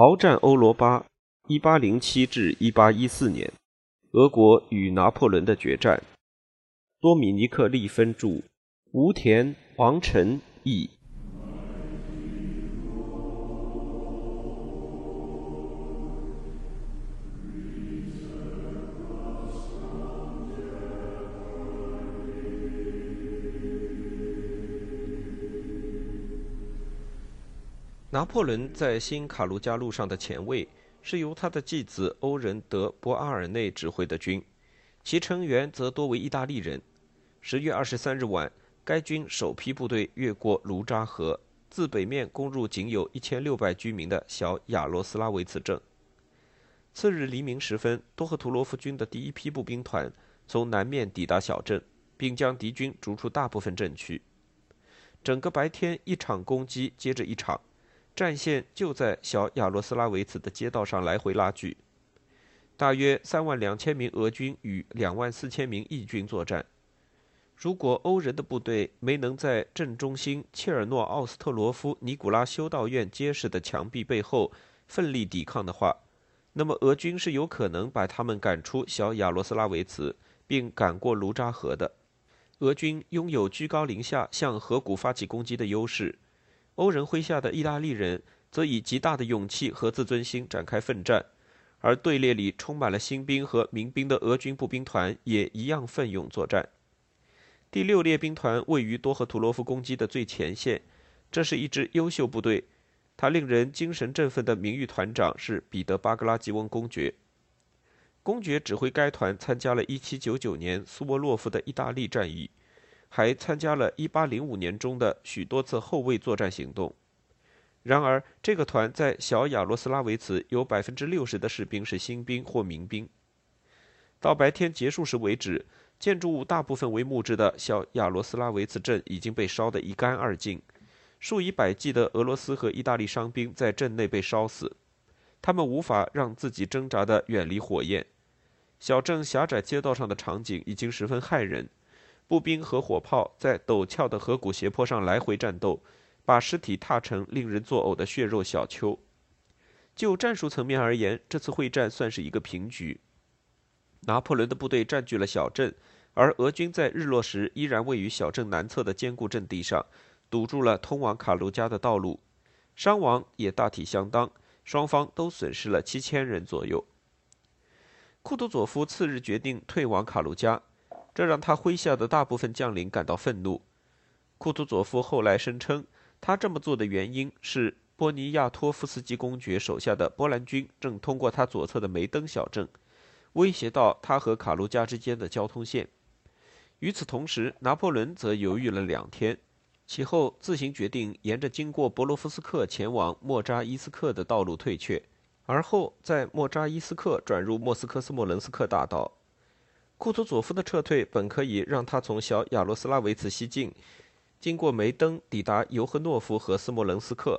鏖战欧罗巴，一八零七至一八一四年，俄国与拿破仑的决战。多米尼克·利芬著，吴田、王晨译。拿破仑在新卡卢加路上的前卫是由他的继子欧仁德·博阿尔内指挥的军，其成员则多为意大利人。十月二十三日晚，该军首批部队越过卢扎河，自北面攻入仅有一千六百居民的小亚罗斯拉维茨镇。次日黎明时分，多赫图罗夫军的第一批步兵团从南面抵达小镇，并将敌军逐出大部分镇区。整个白天，一场攻击接着一场。战线就在小亚罗斯拉维茨的街道上来回拉锯，大约三万两千名俄军与两万四千名义军作战。如果欧人的部队没能在镇中心切尔诺奥斯特罗夫尼古拉修道院结实的墙壁背后奋力抵抗的话，那么俄军是有可能把他们赶出小亚罗斯拉维茨，并赶过卢扎河的。俄军拥有居高临下向河谷发起攻击的优势。欧人麾下的意大利人则以极大的勇气和自尊心展开奋战，而队列里充满了新兵和民兵的俄军步兵团也一样奋勇作战。第六列兵团位于多赫图罗夫攻击的最前线，这是一支优秀部队。他令人精神振奋的名誉团长是彼得·巴格拉吉翁公爵。公爵指挥该团参加了1799年苏沃洛夫的意大利战役。还参加了1805年中的许多次后卫作战行动。然而，这个团在小亚罗斯拉维茨有百分之六十的士兵是新兵或民兵。到白天结束时为止，建筑物大部分为木质的小亚罗斯拉维茨镇已经被烧得一干二净，数以百计的俄罗斯和意大利伤兵在镇内被烧死，他们无法让自己挣扎地远离火焰。小镇狭窄街道上的场景已经十分骇人。步兵和火炮在陡峭的河谷斜坡上来回战斗，把尸体踏成令人作呕的血肉小丘。就战术层面而言，这次会战算是一个平局。拿破仑的部队占据了小镇，而俄军在日落时依然位于小镇南侧的坚固阵地上，堵住了通往卡卢加的道路。伤亡也大体相当，双方都损失了七千人左右。库图佐夫次日决定退往卡卢加。这让他麾下的大部分将领感到愤怒。库图佐夫后来声称，他这么做的原因是波尼亚托夫斯基公爵手下的波兰军正通过他左侧的梅登小镇，威胁到他和卡卢加之间的交通线。与此同时，拿破仑则犹豫了两天，其后自行决定沿着经过博罗夫斯克前往莫扎伊斯克的道路退却，而后在莫扎伊斯克转入莫斯科斯莫伦斯克大道。库图佐夫的撤退本可以让他从小亚罗斯拉维茨西进，经过梅登抵达尤赫诺夫和斯莫棱斯克，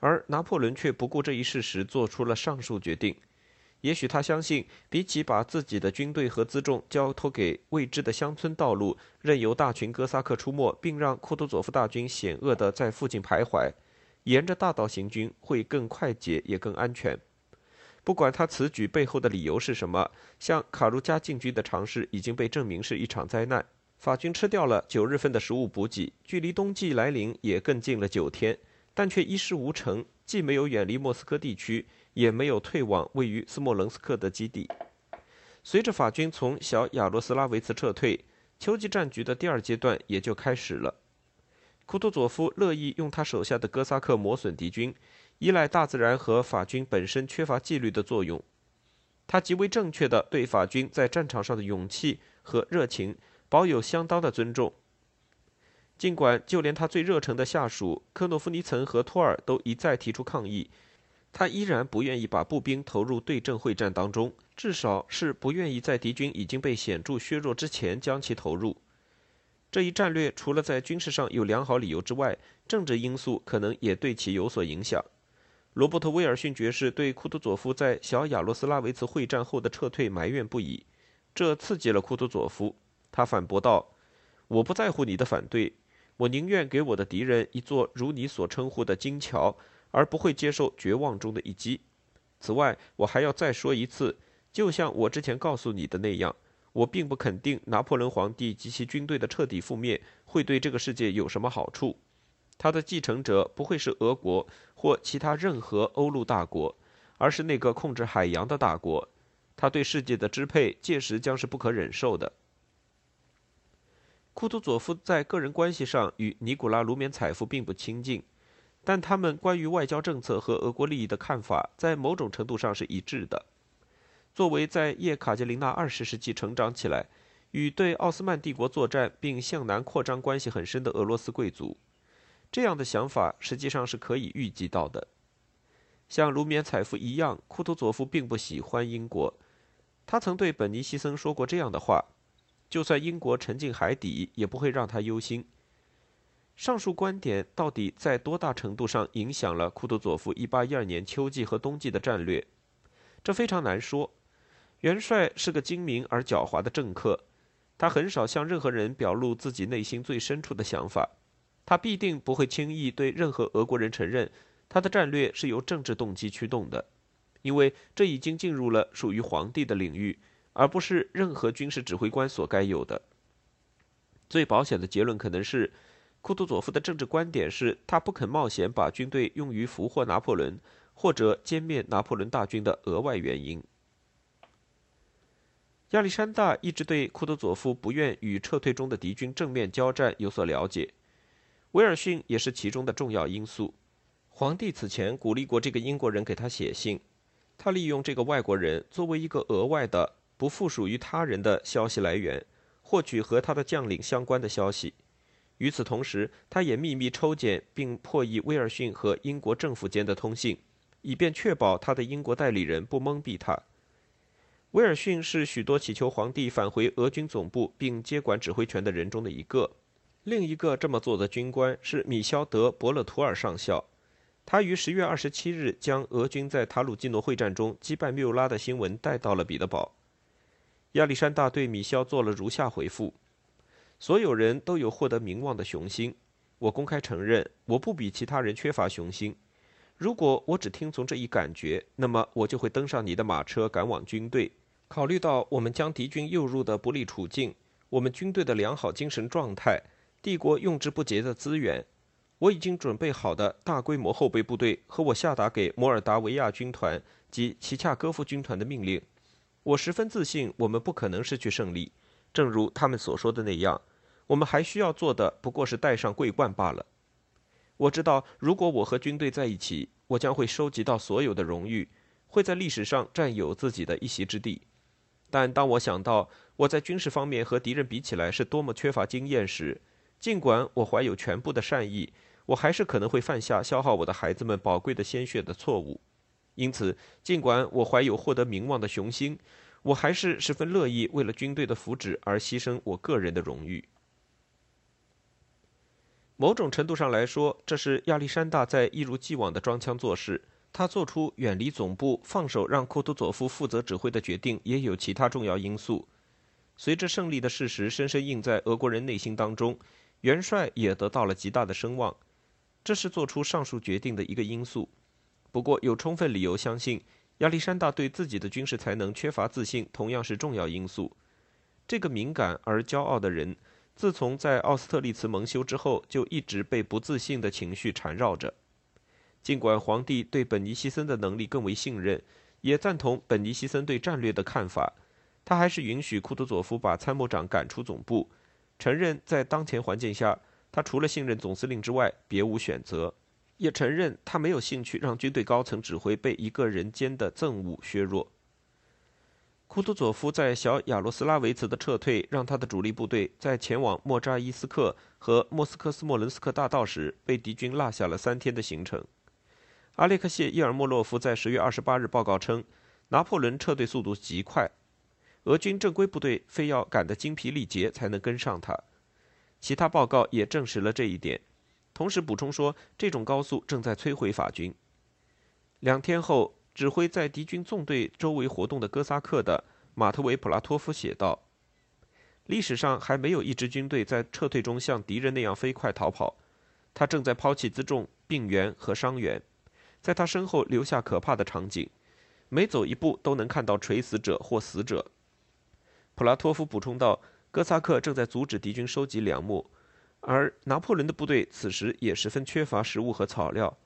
而拿破仑却不顾这一事实，做出了上述决定。也许他相信，比起把自己的军队和辎重交托给未知的乡村道路，任由大群哥萨克出没，并让库图佐夫大军险恶地在附近徘徊，沿着大道行军会更快捷也更安全。不管他此举背后的理由是什么，向卡卢加进军的尝试已经被证明是一场灾难。法军吃掉了九日份的食物补给，距离冬季来临也更近了九天，但却一事无成，既没有远离莫斯科地区，也没有退往位于斯莫棱斯克的基地。随着法军从小亚罗斯拉维茨撤退，秋季战局的第二阶段也就开始了。库图佐夫乐意用他手下的哥萨克磨损敌军。依赖大自然和法军本身缺乏纪律的作用，他极为正确的对法军在战场上的勇气和热情保有相当的尊重。尽管就连他最热诚的下属科诺夫尼岑和托尔都一再提出抗议，他依然不愿意把步兵投入对阵会战当中，至少是不愿意在敌军已经被显著削弱之前将其投入。这一战略除了在军事上有良好理由之外，政治因素可能也对其有所影响。罗伯特·威尔逊爵士对库图佐夫在小亚罗斯拉维茨会战后的撤退埋怨不已，这刺激了库图佐夫。他反驳道：“我不在乎你的反对，我宁愿给我的敌人一座如你所称呼的金桥，而不会接受绝望中的一击。此外，我还要再说一次，就像我之前告诉你的那样，我并不肯定拿破仑皇帝及其军队的彻底覆灭会对这个世界有什么好处。他的继承者不会是俄国或其他任何欧陆大国，而是那个控制海洋的大国。他对世界的支配届时将是不可忍受的。库图佐夫在个人关系上与尼古拉·卢缅采夫并不亲近。但他们关于外交政策和俄国利益的看法，在某种程度上是一致的。作为在叶卡捷琳娜二十世纪成长起来，与对奥斯曼帝国作战并向南扩张关系很深的俄罗斯贵族，这样的想法实际上是可以预计到的。像卢缅采夫一样，库图佐夫并不喜欢英国。他曾对本尼西森说过这样的话：“就算英国沉进海底，也不会让他忧心。”上述观点到底在多大程度上影响了库图佐夫1812年秋季和冬季的战略？这非常难说。元帅是个精明而狡猾的政客，他很少向任何人表露自己内心最深处的想法。他必定不会轻易对任何俄国人承认他的战略是由政治动机驱动的，因为这已经进入了属于皇帝的领域，而不是任何军事指挥官所该有的。最保险的结论可能是。库图佐夫的政治观点是他不肯冒险把军队用于俘获拿破仑或者歼灭拿破仑大军的额外原因。亚历山大一直对库图佐夫不愿与撤退中的敌军正面交战有所了解，威尔逊也是其中的重要因素。皇帝此前鼓励过这个英国人给他写信，他利用这个外国人作为一个额外的、不附属于他人的消息来源，获取和他的将领相关的消息。与此同时，他也秘密抽检并破译威尔逊和英国政府间的通信，以便确保他的英国代理人不蒙蔽他。威尔逊是许多祈求皇帝返回俄军总部并接管指挥权的人中的一个。另一个这么做的军官是米肖德·伯勒图尔上校，他于十月二十七日将俄军在塔鲁基诺会战中击败缪拉的新闻带到了彼得堡。亚历山大对米肖做了如下回复。所有人都有获得名望的雄心。我公开承认，我不比其他人缺乏雄心。如果我只听从这一感觉，那么我就会登上你的马车，赶往军队。考虑到我们将敌军诱入的不利处境，我们军队的良好精神状态，帝国用之不竭的资源，我已经准备好的大规模后备部队和我下达给摩尔达维亚军团及齐恰戈夫军团的命令，我十分自信，我们不可能失去胜利。正如他们所说的那样，我们还需要做的不过是戴上桂冠罢了。我知道，如果我和军队在一起，我将会收集到所有的荣誉，会在历史上占有自己的一席之地。但当我想到我在军事方面和敌人比起来是多么缺乏经验时，尽管我怀有全部的善意，我还是可能会犯下消耗我的孩子们宝贵的鲜血的错误。因此，尽管我怀有获得名望的雄心。我还是十分乐意为了军队的福祉而牺牲我个人的荣誉。某种程度上来说，这是亚历山大在一如既往的装腔作势。他做出远离总部、放手让库图佐夫负责指挥的决定，也有其他重要因素。随着胜利的事实深深印在俄国人内心当中，元帅也得到了极大的声望，这是做出上述决定的一个因素。不过，有充分理由相信。亚历山大对自己的军事才能缺乏自信，同样是重要因素。这个敏感而骄傲的人，自从在奥斯特利茨蒙羞之后，就一直被不自信的情绪缠绕着。尽管皇帝对本尼西森的能力更为信任，也赞同本尼西森对战略的看法，他还是允许库图佐夫把参谋长赶出总部，承认在当前环境下，他除了信任总司令之外，别无选择。也承认他没有兴趣让军队高层指挥被一个人间的憎恶削弱。库图佐夫在小亚罗斯拉维茨的撤退，让他的主力部队在前往莫扎伊斯克和莫斯科斯莫伦斯克大道时，被敌军落下了三天的行程。阿列克谢伊尔莫洛夫在十月二十八日报告称，拿破仑撤退速度极快，俄军正规部队非要赶得精疲力竭才能跟上他。其他报告也证实了这一点。同时补充说，这种高速正在摧毁法军。两天后，指挥在敌军纵队周围活动的哥萨克的马特维普拉托夫写道：“历史上还没有一支军队在撤退中像敌人那样飞快逃跑。他正在抛弃辎重、病员和伤员，在他身后留下可怕的场景。每走一步都能看到垂死者或死者。普拉托夫补充道：“哥萨克正在阻止敌军收集粮木，而拿破仑的部队此时也十分缺乏食物和草料。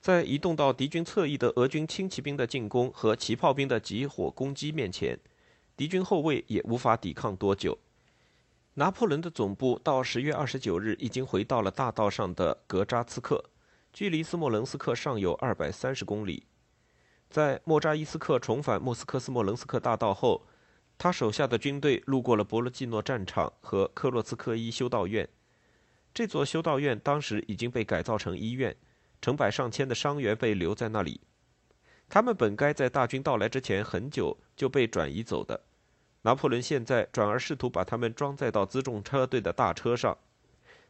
在移动到敌军侧翼的俄军轻骑兵的进攻和骑炮兵的集火攻击面前，敌军后卫也无法抵抗多久。”拿破仑的总部到十月二十九日已经回到了大道上的格扎茨克，距离斯莫棱斯克尚有二百三十公里。在莫扎伊斯克重返莫斯科斯莫棱斯克大道后，他手下的军队路过了博罗季诺战场和克洛茨科伊修道院。这座修道院当时已经被改造成医院，成百上千的伤员被留在那里。他们本该在大军到来之前很久就被转移走的。拿破仑现在转而试图把他们装载到辎重车队的大车上，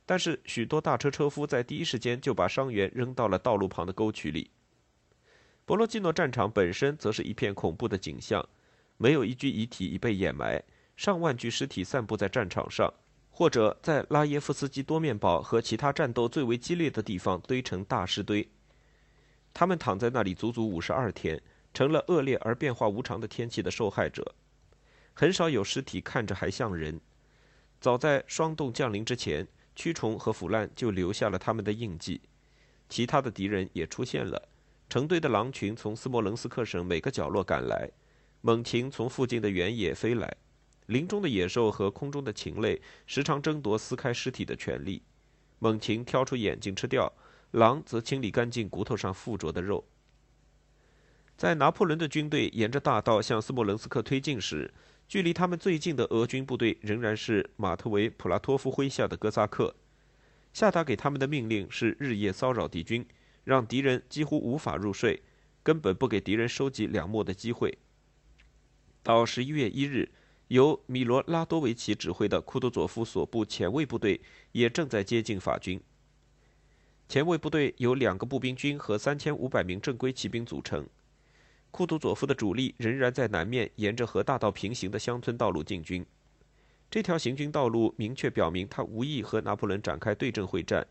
但是许多大车车夫在第一时间就把伤员扔到了道路旁的沟渠里。博罗季诺战场本身则是一片恐怖的景象，没有一具遗体已被掩埋，上万具尸体散布在战场上，或者在拉耶夫斯基多面堡和其他战斗最为激烈的地方堆成大尸堆。他们躺在那里足足五十二天，成了恶劣而变化无常的天气的受害者。很少有尸体看着还像人。早在霜冻降临之前，蛆虫和腐烂就留下了他们的印记。其他的敌人也出现了，成堆的狼群从斯莫棱斯克省每个角落赶来，猛禽从附近的原野飞来，林中的野兽和空中的禽类时常争夺撕开尸体的权利。猛禽挑出眼睛吃掉，狼则清理干净骨头上附着的肉。在拿破仑的军队沿着大道向斯莫棱斯克推进时，距离他们最近的俄军部队仍然是马特维普拉托夫麾下的哥萨克。下达给他们的命令是日夜骚扰敌军，让敌人几乎无法入睡，根本不给敌人收集粮秣的机会。到十一月一日，由米罗拉多维奇指挥的库图佐夫所部前卫部队也正在接近法军。前卫部队由两个步兵军和三千五百名正规骑兵组成。库图佐夫的主力仍然在南面沿着和大道平行的乡村道路进军。这条行军道路明确表明他无意和拿破仑展开对阵会战。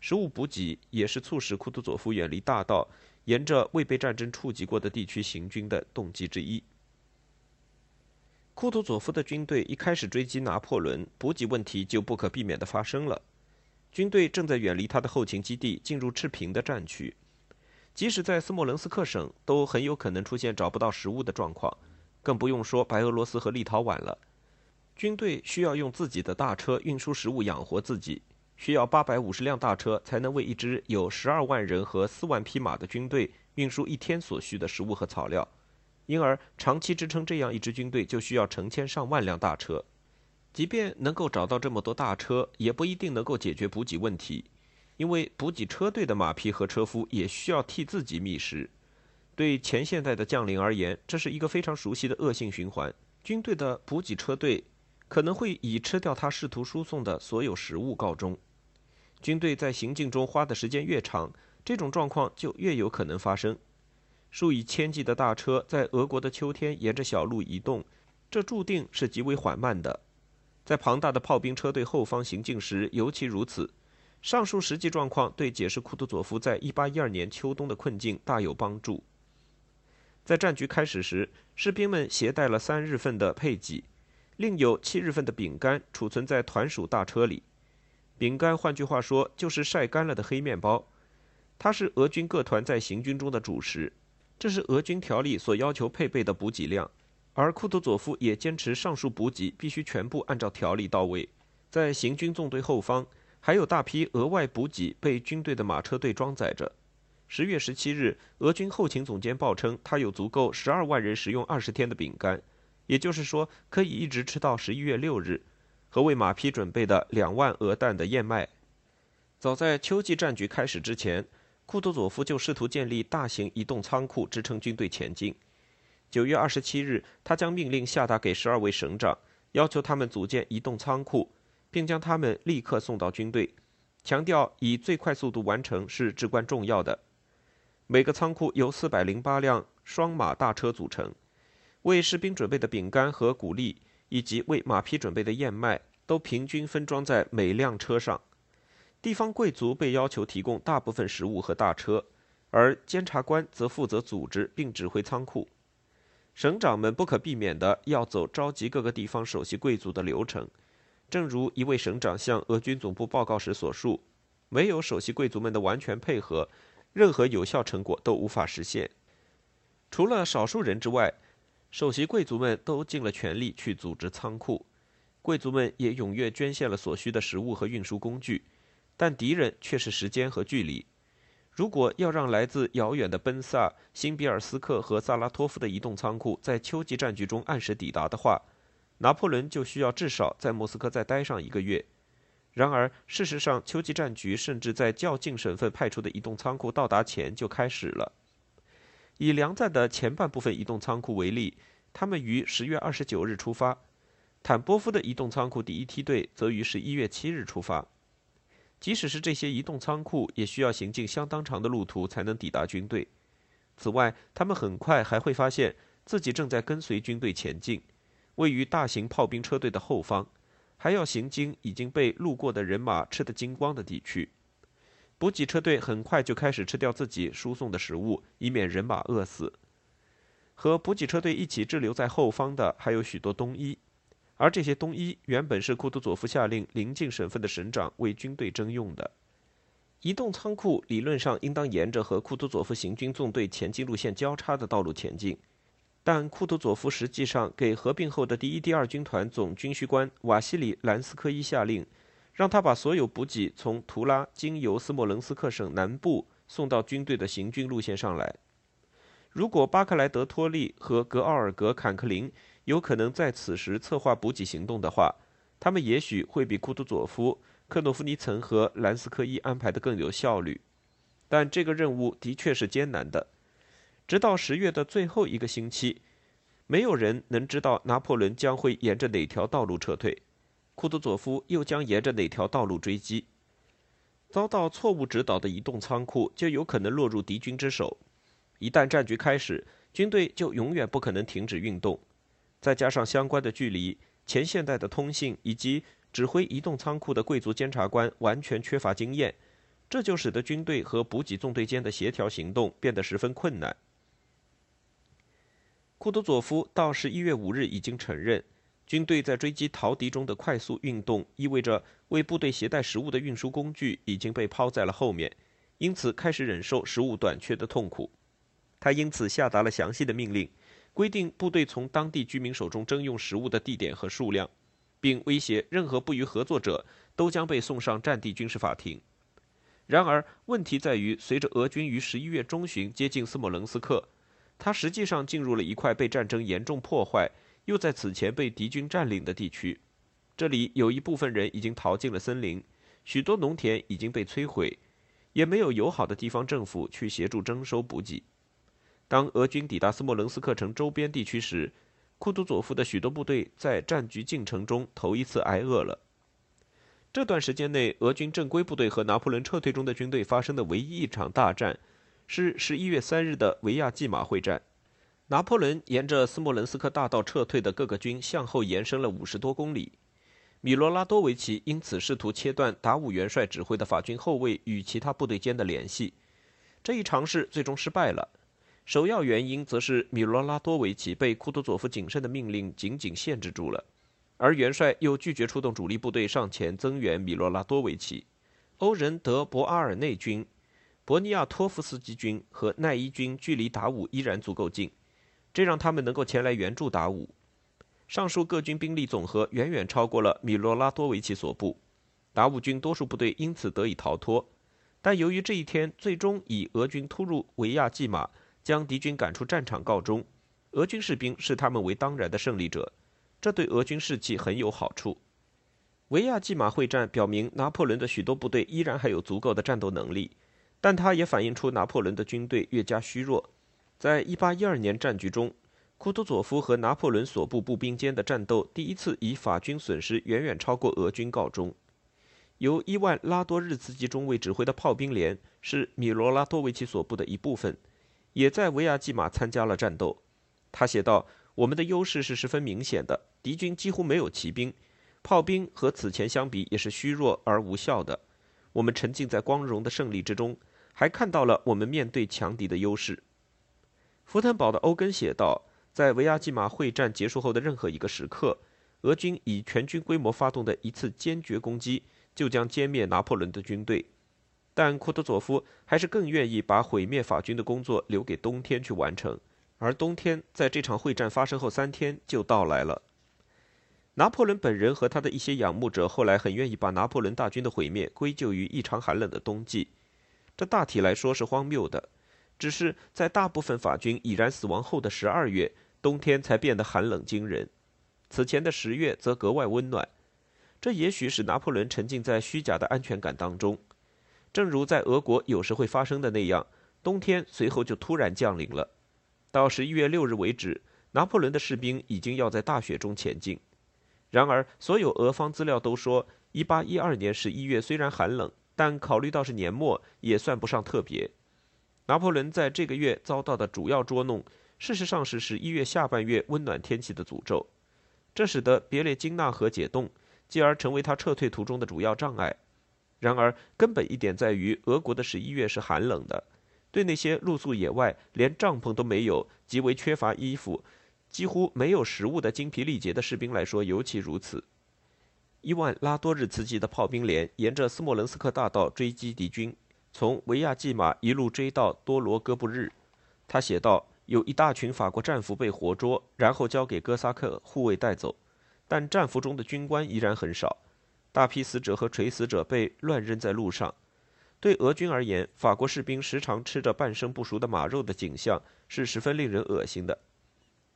食物补给也是促使库图佐夫远离大道，沿着未被战争触及过的地区行军的动机之一。库图佐夫的军队一开始追击拿破仑，补给问题就不可避免地发生了。军队正在远离他的后勤基地，进入赤贫的战区。即使在斯莫棱斯克省，都很有可能出现找不到食物的状况，更不用说白俄罗斯和立陶宛了。军队需要用自己的大车运输食物养活自己，需要八百五十辆大车才能为一支有十二万人和四万匹马的军队运输一天所需的食物和草料。因而，长期支撑这样一支军队，就需要成千上万辆大车。即便能够找到这么多大车，也不一定能够解决补给问题。因为补给车队的马匹和车夫也需要替自己觅食，对前现代的将领而言，这是一个非常熟悉的恶性循环。军队的补给车队可能会以吃掉他试图输送的所有食物告终。军队在行进中花的时间越长，这种状况就越有可能发生。数以千计的大车在俄国的秋天沿着小路移动，这注定是极为缓慢的。在庞大的炮兵车队后方行进时尤其如此。上述实际状况对解释库图佐夫在1812年秋冬的困境大有帮助。在战局开始时，士兵们携带了三日份的配给，另有七日份的饼干储存在团属大车里。饼干，换句话说，就是晒干了的黑面包。它是俄军各团在行军中的主食，这是俄军条例所要求配备的补给量。而库图佐夫也坚持上述补给必须全部按照条例到位。在行军纵队后方。还有大批额外补给被军队的马车队装载着。十月十七日，俄军后勤总监报称，他有足够十二万人食用二十天的饼干，也就是说，可以一直吃到十一月六日，和为马匹准备的两万鹅蛋的燕麦。早在秋季战局开始之前，库图佐夫就试图建立大型移动仓库，支撑军队前进。九月二十七日，他将命令下达给十二位省长，要求他们组建移动仓库。并将他们立刻送到军队，强调以最快速度完成是至关重要的。每个仓库由四百零八辆双马大车组成，为士兵准备的饼干和谷粒，以及为马匹准备的燕麦，都平均分装在每辆车上。地方贵族被要求提供大部分食物和大车，而监察官则负责组织并指挥仓库。省长们不可避免的要走召集各个地方首席贵族的流程。正如一位省长向俄军总部报告时所述，没有首席贵族们的完全配合，任何有效成果都无法实现。除了少数人之外，首席贵族们都尽了全力去组织仓库，贵族们也踊跃捐献了所需的食物和运输工具，但敌人却是时间和距离。如果要让来自遥远的奔萨、新比尔斯克和萨拉托夫的移动仓库在秋季战局中按时抵达的话，拿破仑就需要至少在莫斯科再待上一个月。然而，事实上，秋季战局甚至在较近省份派出的移动仓库到达前就开始了。以梁赞的前半部分移动仓库为例，他们于十月二十九日出发；坦波夫的移动仓库第一梯队则于十一月七日出发。即使是这些移动仓库，也需要行进相当长的路途才能抵达军队。此外，他们很快还会发现自己正在跟随军队前进。位于大型炮兵车队的后方，还要行经已经被路过的人马吃得精光的地区。补给车队很快就开始吃掉自己输送的食物，以免人马饿死。和补给车队一起滞留在后方的还有许多冬衣，而这些冬衣原本是库图佐夫下令邻近省份的省长为军队征用的。移动仓库理论上应当沿着和库图佐夫行军纵队前进路线交叉的道路前进。但库图佐夫实际上给合并后的第一、第二军团总军需官瓦西里·兰斯科伊下令，让他把所有补给从图拉经由斯莫棱斯克省南部送到军队的行军路线上来。如果巴克莱德托利和格奥尔格·坎克林有可能在此时策划补给行动的话，他们也许会比库图佐夫、克诺夫尼岑和兰斯科伊安排的更有效率。但这个任务的确是艰难的。直到十月的最后一个星期，没有人能知道拿破仑将会沿着哪条道路撤退，库图佐夫又将沿着哪条道路追击。遭到错误指导的移动仓库就有可能落入敌军之手。一旦战局开始，军队就永远不可能停止运动。再加上相关的距离、前现代的通信以及指挥移动仓库的贵族监察官完全缺乏经验，这就使得军队和补给纵队间的协调行动变得十分困难。库图佐夫到十一月五日已经承认，军队在追击逃敌中的快速运动意味着为部队携带食物的运输工具已经被抛在了后面，因此开始忍受食物短缺的痛苦。他因此下达了详细的命令，规定部队从当地居民手中征用食物的地点和数量，并威胁任何不予合作者都将被送上战地军事法庭。然而，问题在于，随着俄军于十一月中旬接近斯莫棱斯克。它实际上进入了一块被战争严重破坏，又在此前被敌军占领的地区。这里有一部分人已经逃进了森林，许多农田已经被摧毁，也没有友好的地方政府去协助征收补给。当俄军抵达斯莫棱斯克城周边地区时，库图佐夫的许多部队在战局进程中头一次挨饿了。这段时间内，俄军正规部队和拿破仑撤退中的军队发生的唯一一场大战。是十一月三日的维亚季马会战，拿破仑沿着斯莫棱斯克大道撤退的各个军向后延伸了五十多公里。米罗拉多维奇因此试图切断达武元帅指挥的法军后卫与其他部队间的联系，这一尝试最终失败了。首要原因则是米罗拉多维奇被库图佐夫谨慎的命令紧紧限制住了，而元帅又拒绝出动主力部队上前增援米罗拉多维奇。欧仁德博阿尔内军。博尼亚托夫斯基军和奈伊军距离达武依然足够近，这让他们能够前来援助达武。上述各军兵力总和远远超过了米罗拉多维奇所部，达武军多数部队因此得以逃脱。但由于这一天最终以俄军突入维亚季马，将敌军赶出战场告终，俄军士兵视他们为当然的胜利者，这对俄军士气很有好处。维亚季马会战表明，拿破仑的许多部队依然还有足够的战斗能力。但它也反映出拿破仑的军队越加虚弱。在1812年战局中，库图佐夫和拿破仑所部步兵间的战斗第一次以法军损失远远超过俄军告终。由伊万拉多日茨基中尉指挥的炮兵连是米罗拉多维奇所部的一部分，也在维亚季马参加了战斗。他写道：“我们的优势是十分明显的，敌军几乎没有骑兵，炮兵和此前相比也是虚弱而无效的。我们沉浸在光荣的胜利之中。”还看到了我们面对强敌的优势。福腾堡的欧根写道：“在维亚季马会战结束后的任何一个时刻，俄军以全军规模发动的一次坚决攻击，就将歼灭拿破仑的军队。但库图佐夫还是更愿意把毁灭法军的工作留给冬天去完成，而冬天在这场会战发生后三天就到来了。拿破仑本人和他的一些仰慕者后来很愿意把拿破仑大军的毁灭归咎于异常寒冷的冬季，这大体来说是荒谬的。只是在大部分法军已然死亡后的十二月，冬天才变得寒冷惊人，此前的十月则格外温暖。这也许使拿破仑沉浸在虚假的安全感当中。正如在俄国有时会发生的那样，冬天随后就突然降临了。到十一月六日为止，拿破仑的士兵已经要在大雪中前进。然而，所有俄方资料都说，一八一二年十一月虽然寒冷，但考虑到是年末，也算不上特别。拿破仑在这个月遭到的主要捉弄，事实上是十一月下半月温暖天气的诅咒，这使得别列金纳河解冻，继而成为他撤退途中的主要障碍。然而，根本一点在于，俄国的十一月是寒冷的，对那些露宿野外、连帐篷都没有、极为缺乏衣服、几乎没有食物的精疲力竭的士兵来说尤其如此。伊万拉多日茨基的炮兵连沿着斯莫棱斯克大道追击敌军，从维亚季马一路追到多罗戈布日。他写道：“有一大群法国战俘被活捉，然后交给哥萨克护卫带走，但战俘中的军官依然很少。”大批死者和垂死者被乱扔在路上。对俄军而言，法国士兵时常吃着半生不熟的马肉的景象是十分令人恶心的。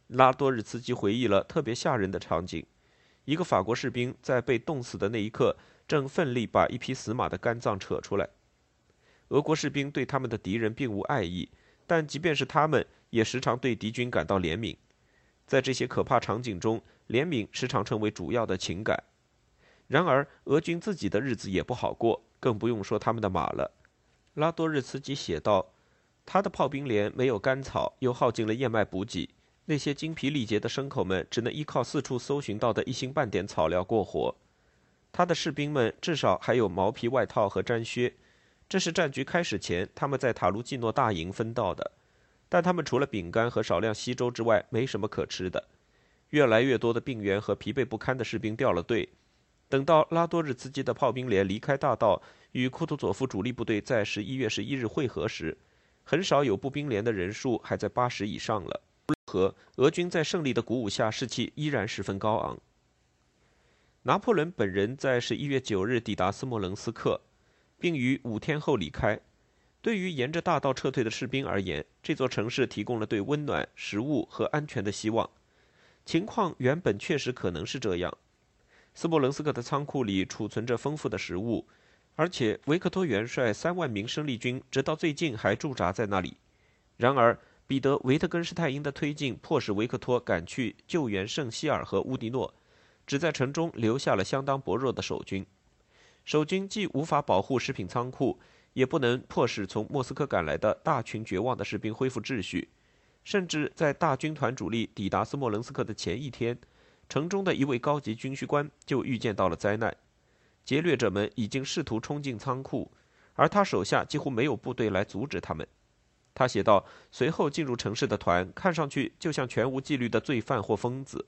拉多日茨基回忆了特别吓人的场景：一个法国士兵在被冻死的那一刻，正奋力把一匹死马的肝脏扯出来。俄国士兵对他们的敌人并无爱意，但即便是他们，也时常对敌军感到怜悯。在这些可怕场景中，怜悯时常成为主要的情感。然而，俄军自己的日子也不好过，更不用说他们的马了。拉多日茨基写道：“他的炮兵连没有干草，又耗尽了燕麦补给，那些精疲力竭的牲口们只能依靠四处搜寻到的一星半点草料过活。他的士兵们至少还有毛皮外套和毡靴，这是战局开始前他们在塔卢季诺大营分到的。但他们除了饼干和少量稀粥之外，没什么可吃的。越来越多的病员和疲惫不堪的士兵掉了队。”等到拉多日茨基的炮兵连离开大道，与库图佐夫主力部队在十一月十一日会合时，很少有步兵连的人数还在八十以上了。和俄军在胜利的鼓舞下，士气依然十分高昂。拿破仑本人在十一月九日抵达斯莫棱斯克，并于五天后离开。对于沿着大道撤退的士兵而言，这座城市提供了对温暖、食物和安全的希望。情况原本确实可能是这样。斯莫棱斯克的仓库里储存着丰富的食物，而且维克托元帅三万名生力军直到最近还驻扎在那里。然而，彼得·维特根施泰因的推进迫使维克托赶去救援圣希尔和乌迪诺，只在城中留下了相当薄弱的守军。守军既无法保护食品仓库，也不能迫使从莫斯科赶来的大群绝望的士兵恢复秩序。甚至在大军团主力抵达斯莫棱斯克的前一天。城中的一位高级军需官就预见到了灾难，劫掠者们已经试图冲进仓库，而他手下几乎没有部队来阻止他们。他写道：“随后进入城市的团看上去就像全无纪律的罪犯或疯子。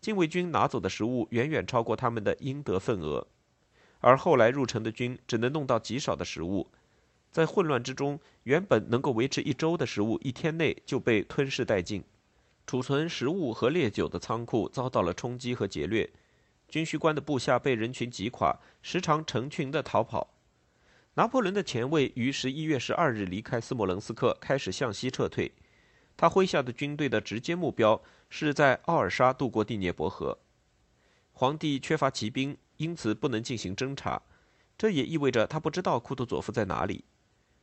禁卫军拿走的食物远远超过他们的应得份额，而后来入城的军只能弄到极少的食物。在混乱之中，原本能够维持一周的食物一天内就被吞噬殆尽。”储存食物和烈酒的仓库遭到了冲击和劫掠，军需官的部下被人群挤垮，时常成群的逃跑。拿破仑的前卫于十一月十二日离开斯莫棱斯克，开始向西撤退。他麾下的军队的直接目标是在奥尔沙渡过第聂伯河。皇帝缺乏骑兵，因此不能进行侦察，这也意味着他不知道库图佐夫在哪里。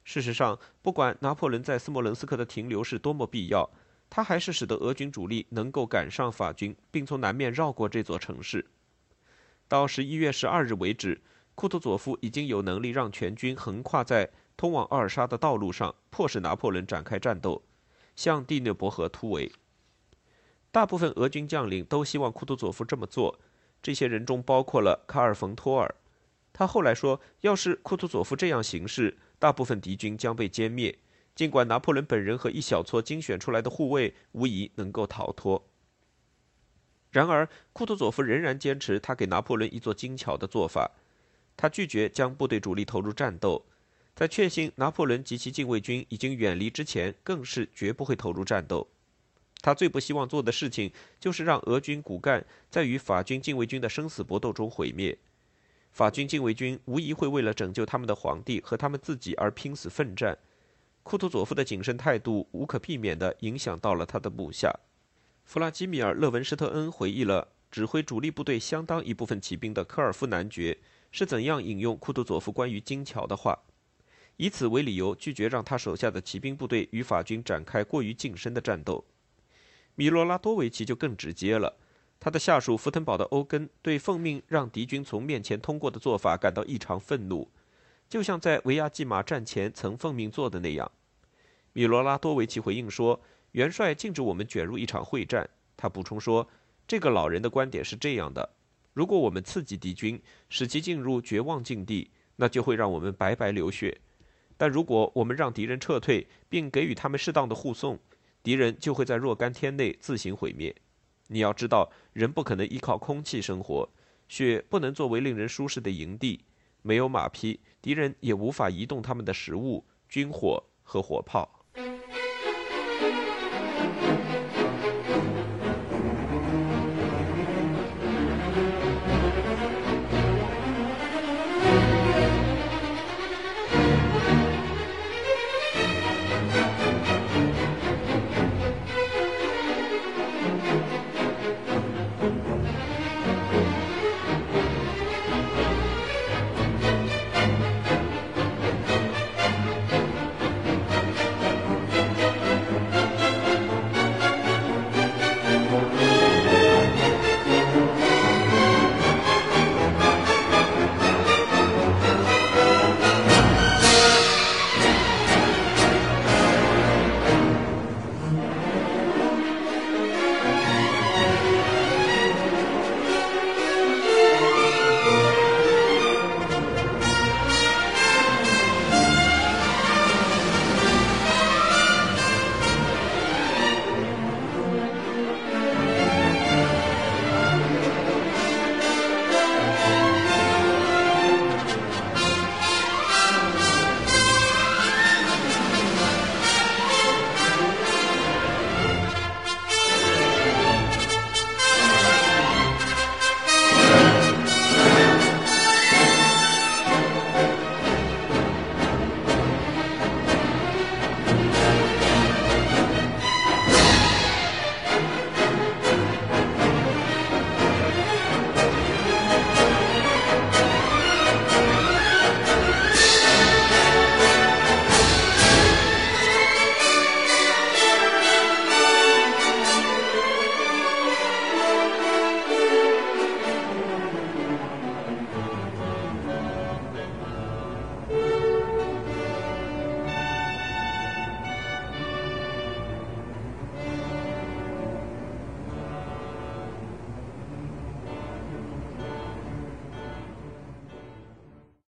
事实上，不管拿破仑在斯莫棱斯克的停留是多么必要。他还是使得俄军主力能够赶上法军，并从南面绕过这座城市。到十一月十二日为止，库图佐夫已经有能力让全军横跨在通往奥尔沙的道路上，迫使拿破仑展开战斗，向蒂涅伯河突围。大部分俄军将领都希望库图佐夫这么做，这些人中包括了卡尔冯托尔。他后来说，要是库图佐夫这样行事，大部分敌军将被歼灭。尽管拿破仑本人和一小撮精选出来的护卫无疑能够逃脱。然而，库图佐夫仍然坚持他给拿破仑一座精巧的做法。他拒绝将部队主力投入战斗，在确信拿破仑及其禁卫军已经远离之前，更是绝不会投入战斗。他最不希望做的事情，就是让俄军骨干在与法军禁卫军的生死搏斗中毁灭。法军禁卫军无疑会为了拯救他们的皇帝和他们自己而拼死奋战。库图佐夫的谨慎态度无可避免地影响到了他的部下。弗拉基米尔·勒文施特恩回忆了指挥主力部队相当一部分骑兵的科尔夫男爵是怎样引用库图佐夫关于金桥的话，以此为理由拒绝让他手下的骑兵部队与法军展开过于近身的战斗。米罗拉多维奇就更直接了，他的下属福腾堡的欧根对奉命让敌军从面前通过的做法感到异常愤怒，就像在维亚季马战前曾奉命做的那样。米罗拉多维奇回应说。元帅禁止我们卷入一场会战。他补充说：“这个老人的观点是这样的：如果我们刺激敌军，使其进入绝望境地，那就会让我们白白流血；但如果我们让敌人撤退，并给予他们适当的护送，敌人就会在若干天内自行毁灭。你要知道，人不可能依靠空气生活，雪不能作为令人舒适的营地，没有马匹，敌人也无法移动他们的食物、军火和火炮。”